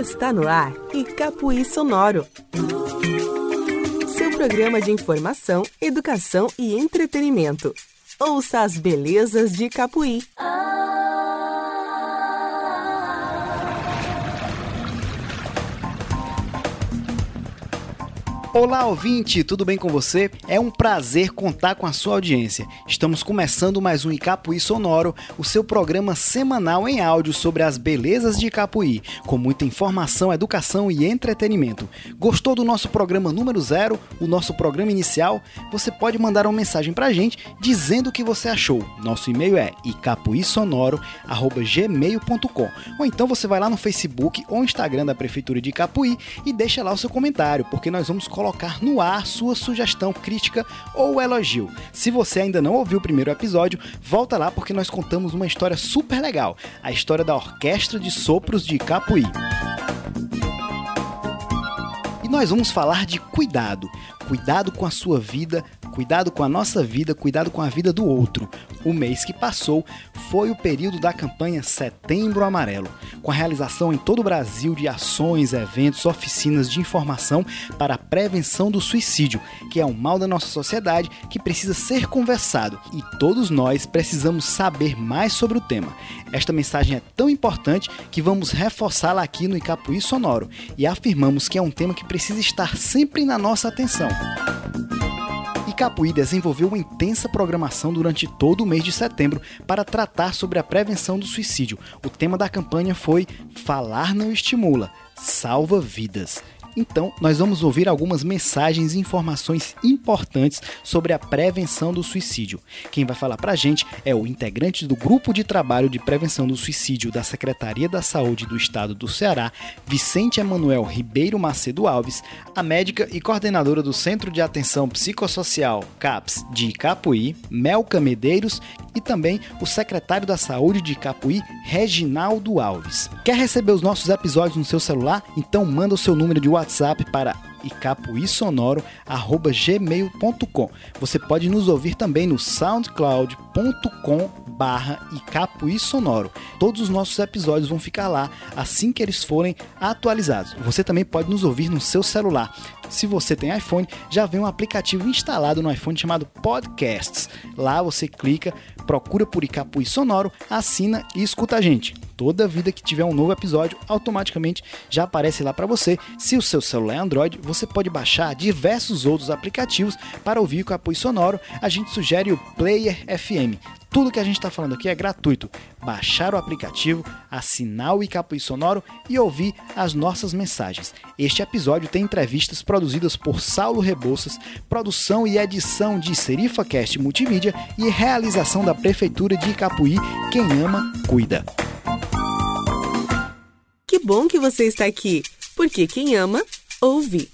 Está no ar Icapuí Sonoro. Seu programa de informação, educação e entretenimento. Ouça as belezas de Icapuí. Olá, ouvinte, tudo bem com você? É um prazer contar com a sua audiência. Estamos começando mais um Icapuí Sonoro, o seu programa semanal em áudio sobre as belezas de Icapuí, com muita informação, educação e entretenimento. Gostou do nosso programa número zero, o nosso programa inicial? Você pode mandar uma mensagem pra gente dizendo o que você achou. Nosso e-mail é icapuísonoro@gmail.com. Ou então você vai lá no Facebook ou Instagram da Prefeitura de Icapuí e deixa lá o seu comentário, porque nós vamos colocar no ar sua sugestão, crítica ou elogio. Se você ainda não ouviu o primeiro episódio, volta lá porque nós contamos uma história super legal, a história da Orquestra de Sopros de Capuí. E nós vamos falar de cuidado. Cuidado com a sua vida, cuidado com a nossa vida, cuidado com a vida do outro. O mês que passou foi o período da campanha Setembro Amarelo, com a realização em todo o Brasil de ações, eventos, oficinas de informação para a prevenção do suicídio, que é um mal da nossa sociedade que precisa ser conversado e todos nós precisamos saber mais sobre o tema. Esta mensagem é tão importante que vamos reforçá-la aqui no Icapuí Sonoro e afirmamos que é um tema que precisa estar sempre na nossa atenção. Icapuí desenvolveu intensa programação durante todo o mês de setembro para tratar sobre a prevenção do suicídio. O tema da campanha foi Falar não estimula, salva vidas. Então, nós vamos ouvir algumas mensagens e informações importantes sobre a prevenção do suicídio. Quem vai falar pra gente é o integrante do Grupo de Trabalho de Prevenção do Suicídio da Secretaria da Saúde do Estado do Ceará, Vicente Emanuel Ribeiro Macedo Alves, a médica e coordenadora do Centro de Atenção Psicossocial CAPS de Capuí, Melca Medeiros, e também o secretário da Saúde de Capuí, Reginaldo Alves. Quer receber os nossos episódios no seu celular? Então manda o seu número de WhatsApp para icapuísonoro@gmail.com. Você pode nos ouvir também no soundcloud.com barra icapuísonoro. Todos os nossos episódios vão ficar lá assim que eles forem atualizados. Você também pode nos ouvir no seu celular. Se você tem iPhone, já vem um aplicativo instalado no iPhone chamado Podcasts. Lá você clica, procura por Icapuí Sonoro, assina e escuta a gente. Toda vida que tiver um novo episódio, automaticamente já aparece lá para você. Se o seu celular é Android, você pode baixar diversos outros aplicativos para ouvir o Icapuí Sonoro. A gente sugere o Player FM. Tudo que a gente está falando aqui é gratuito. Baixar o aplicativo, assinar o Icapuí Sonoro e ouvir as nossas mensagens. Este episódio tem entrevistas produzidas por Saulo Rebouças, produção e edição de Serifa Cast Multimídia e realização da Prefeitura de Icapuí. Quem ama, cuida. Que bom que você está aqui, porque quem ama, ouve.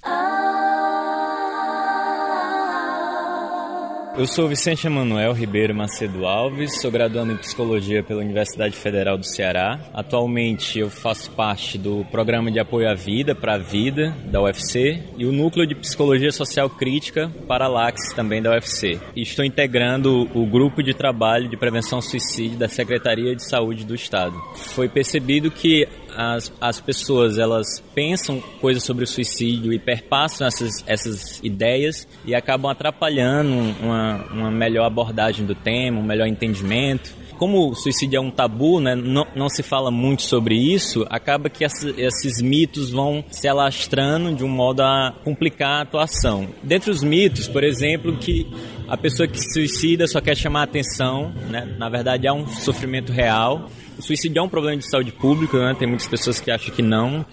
Eu sou Vicente Emanuel Ribeiro Macedo Alves, sou graduando em Psicologia pela Universidade Federal do Ceará. Atualmente eu faço parte do Programa de Apoio à Vida para a Vida da UFC e o Núcleo de Psicologia Social Crítica para LAX também da UFC. E estou integrando o Grupo de Trabalho de Prevenção ao Suicídio da Secretaria de Saúde do Estado. Foi percebido que as, as pessoas elas pensam coisas sobre o suicídio e perpassam essas, essas ideias e acabam atrapalhando uma, uma melhor abordagem do tema, um melhor entendimento como o suicídio é um tabu, né, não, não se fala muito sobre isso, acaba que essa, esses mitos vão se alastrando de um modo a complicar a atuação. Dentre os mitos, por exemplo, que a pessoa que se suicida só quer chamar atenção, né, na verdade é um sofrimento real. O suicídio é um problema de saúde pública, né, tem muitas pessoas que acham que não,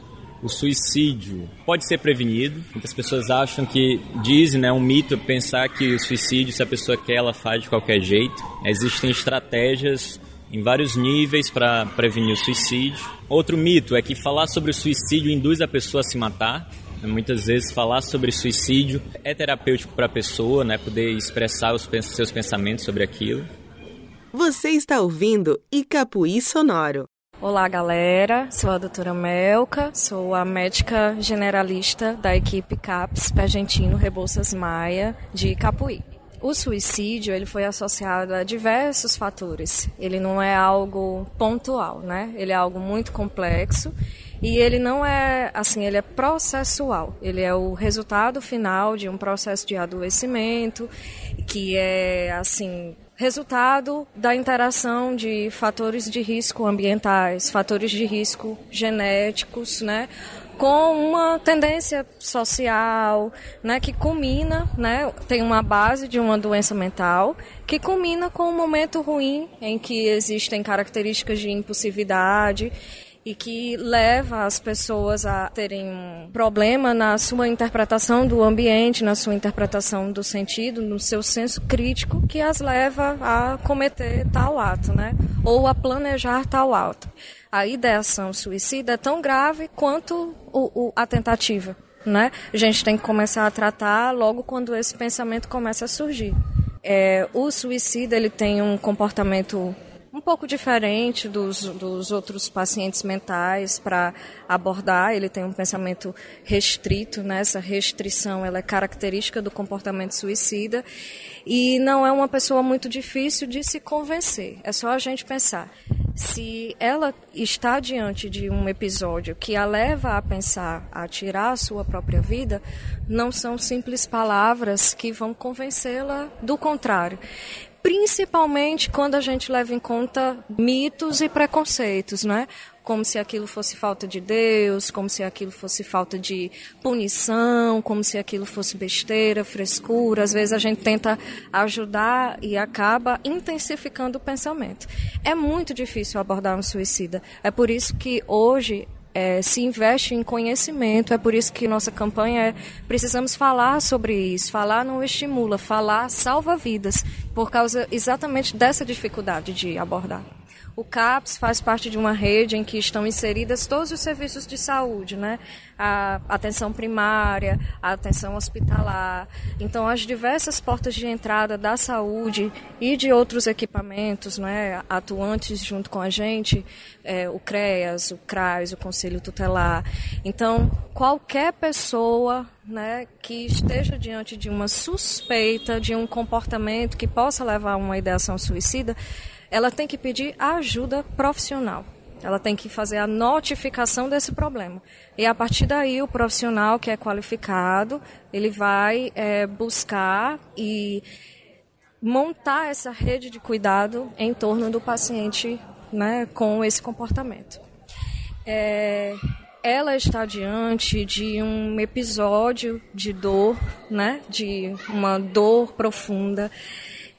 o suicídio pode ser prevenido. Muitas pessoas acham que, dizem, né, um mito pensar que o suicídio, se a pessoa quer, ela faz de qualquer jeito. Existem estratégias em vários níveis para prevenir o suicídio. Outro mito é que falar sobre o suicídio induz a pessoa a se matar. Muitas vezes falar sobre suicídio é terapêutico para a pessoa, né, poder expressar os seus pensamentos sobre aquilo. Você está ouvindo Icapuí Sonoro. Olá, galera. Sou a doutora Melca, sou a médica generalista da equipe CAPS Argentino Rebouças Maia de Capuí. o suicídio ele foi associado a diversos fatores. Ele não é algo pontual, né? Ele é algo muito complexo e ele não é assim, ele é processual. Ele é o resultado final de um processo de adoecimento que é assim resultado da interação de fatores de risco ambientais, fatores de risco genéticos, né, com uma tendência social, né, que culmina, né, tem uma base de uma doença mental, que culmina com um momento ruim em que existem características de impulsividade e que leva as pessoas a terem um problema na sua interpretação do ambiente, na sua interpretação do sentido, no seu senso crítico, que as leva a cometer tal ato, né? Ou a planejar tal ato. A ideação suicida é tão grave quanto o, o, a tentativa, né? A gente tem que começar a tratar logo quando esse pensamento começa a surgir. É, o suicida ele tem um comportamento um pouco diferente dos, dos outros pacientes mentais para abordar. Ele tem um pensamento restrito, né? essa restrição ela é característica do comportamento suicida e não é uma pessoa muito difícil de se convencer. É só a gente pensar. Se ela está diante de um episódio que a leva a pensar a tirar a sua própria vida, não são simples palavras que vão convencê-la do contrário principalmente quando a gente leva em conta mitos e preconceitos, né? Como se aquilo fosse falta de Deus, como se aquilo fosse falta de punição, como se aquilo fosse besteira, frescura. Às vezes a gente tenta ajudar e acaba intensificando o pensamento. É muito difícil abordar um suicida. É por isso que hoje é, se investe em conhecimento. É por isso que nossa campanha é precisamos falar sobre isso. Falar não estimula, falar salva vidas, por causa exatamente dessa dificuldade de abordar. O CAPS faz parte de uma rede em que estão inseridas todos os serviços de saúde, né? A atenção primária, a atenção hospitalar. Então, as diversas portas de entrada da saúde e de outros equipamentos, né? Atuantes junto com a gente, é, o CREAS, o CRAS, o Conselho Tutelar. Então, qualquer pessoa né, que esteja diante de uma suspeita de um comportamento que possa levar a uma ideação suicida, ela tem que pedir ajuda profissional. Ela tem que fazer a notificação desse problema. E a partir daí, o profissional que é qualificado, ele vai é, buscar e montar essa rede de cuidado em torno do paciente né, com esse comportamento. É, ela está diante de um episódio de dor, né, de uma dor profunda.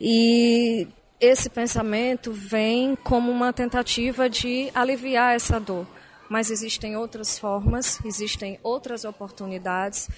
E esse pensamento vem como uma tentativa de aliviar essa dor. Mas existem outras formas, existem outras oportunidades.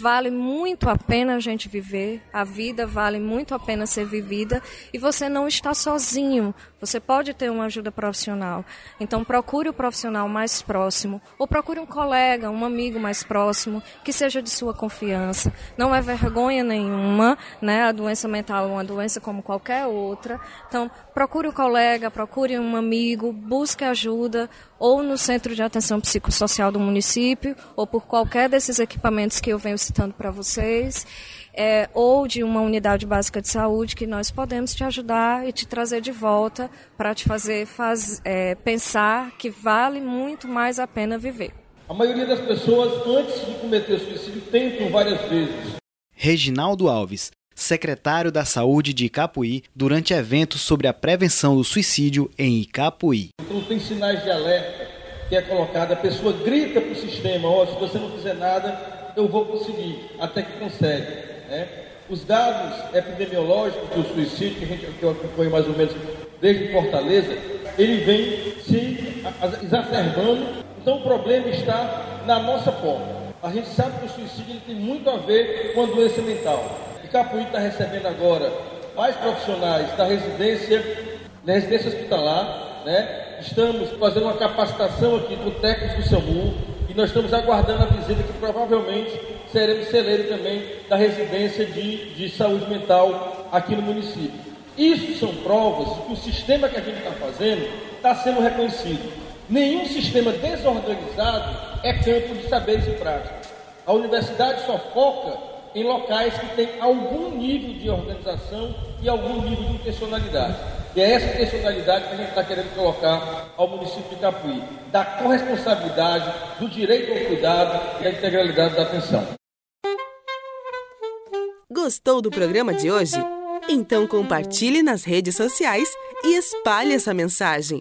Vale muito a pena a gente viver, a vida vale muito a pena ser vivida e você não está sozinho. Você pode ter uma ajuda profissional. Então procure o profissional mais próximo ou procure um colega, um amigo mais próximo que seja de sua confiança. Não é vergonha nenhuma, né? A doença mental é uma doença como qualquer outra. Então procure um colega, procure um amigo, busque ajuda ou no centro de atenção psicossocial do município ou por qualquer desses equipamentos que eu venho citando para vocês é, ou de uma unidade básica de saúde que nós podemos te ajudar e te trazer de volta para te fazer faz, é, pensar que vale muito mais a pena viver. A maioria das pessoas, antes de cometer suicídio, tentam várias vezes. Reginaldo Alves, secretário da Saúde de Icapuí, durante eventos sobre a prevenção do suicídio em Icapuí. Então tem sinais de alerta que é colocado, a pessoa grita para o sistema, ó, oh, se você não fizer nada, eu vou conseguir, até que consegue. Né? Os dados epidemiológicos do suicídio, que, a gente, que eu acompanho mais ou menos desde Fortaleza, ele vem se exacerbando. Então o problema está na nossa porta. A gente sabe que o suicídio tem muito a ver com a doença mental. E Capuí está recebendo agora mais profissionais da residência, da residência hospitalar, né? Estamos fazendo uma capacitação aqui com técnicos do SAMU nós estamos aguardando a visita que provavelmente seremos celeiro também da residência de, de saúde mental aqui no município. Isso são provas que o sistema que a gente está fazendo está sendo reconhecido. Nenhum sistema desorganizado é campo de saberes e práticas. A universidade só foca em locais que têm algum nível de organização e algum nível de intencionalidade. E é essa intencionalidade que a gente está querendo colocar ao município de Capuí, da corresponsabilidade, do direito ao cuidado e da integralidade da atenção. Gostou do programa de hoje? Então compartilhe nas redes sociais e espalhe essa mensagem.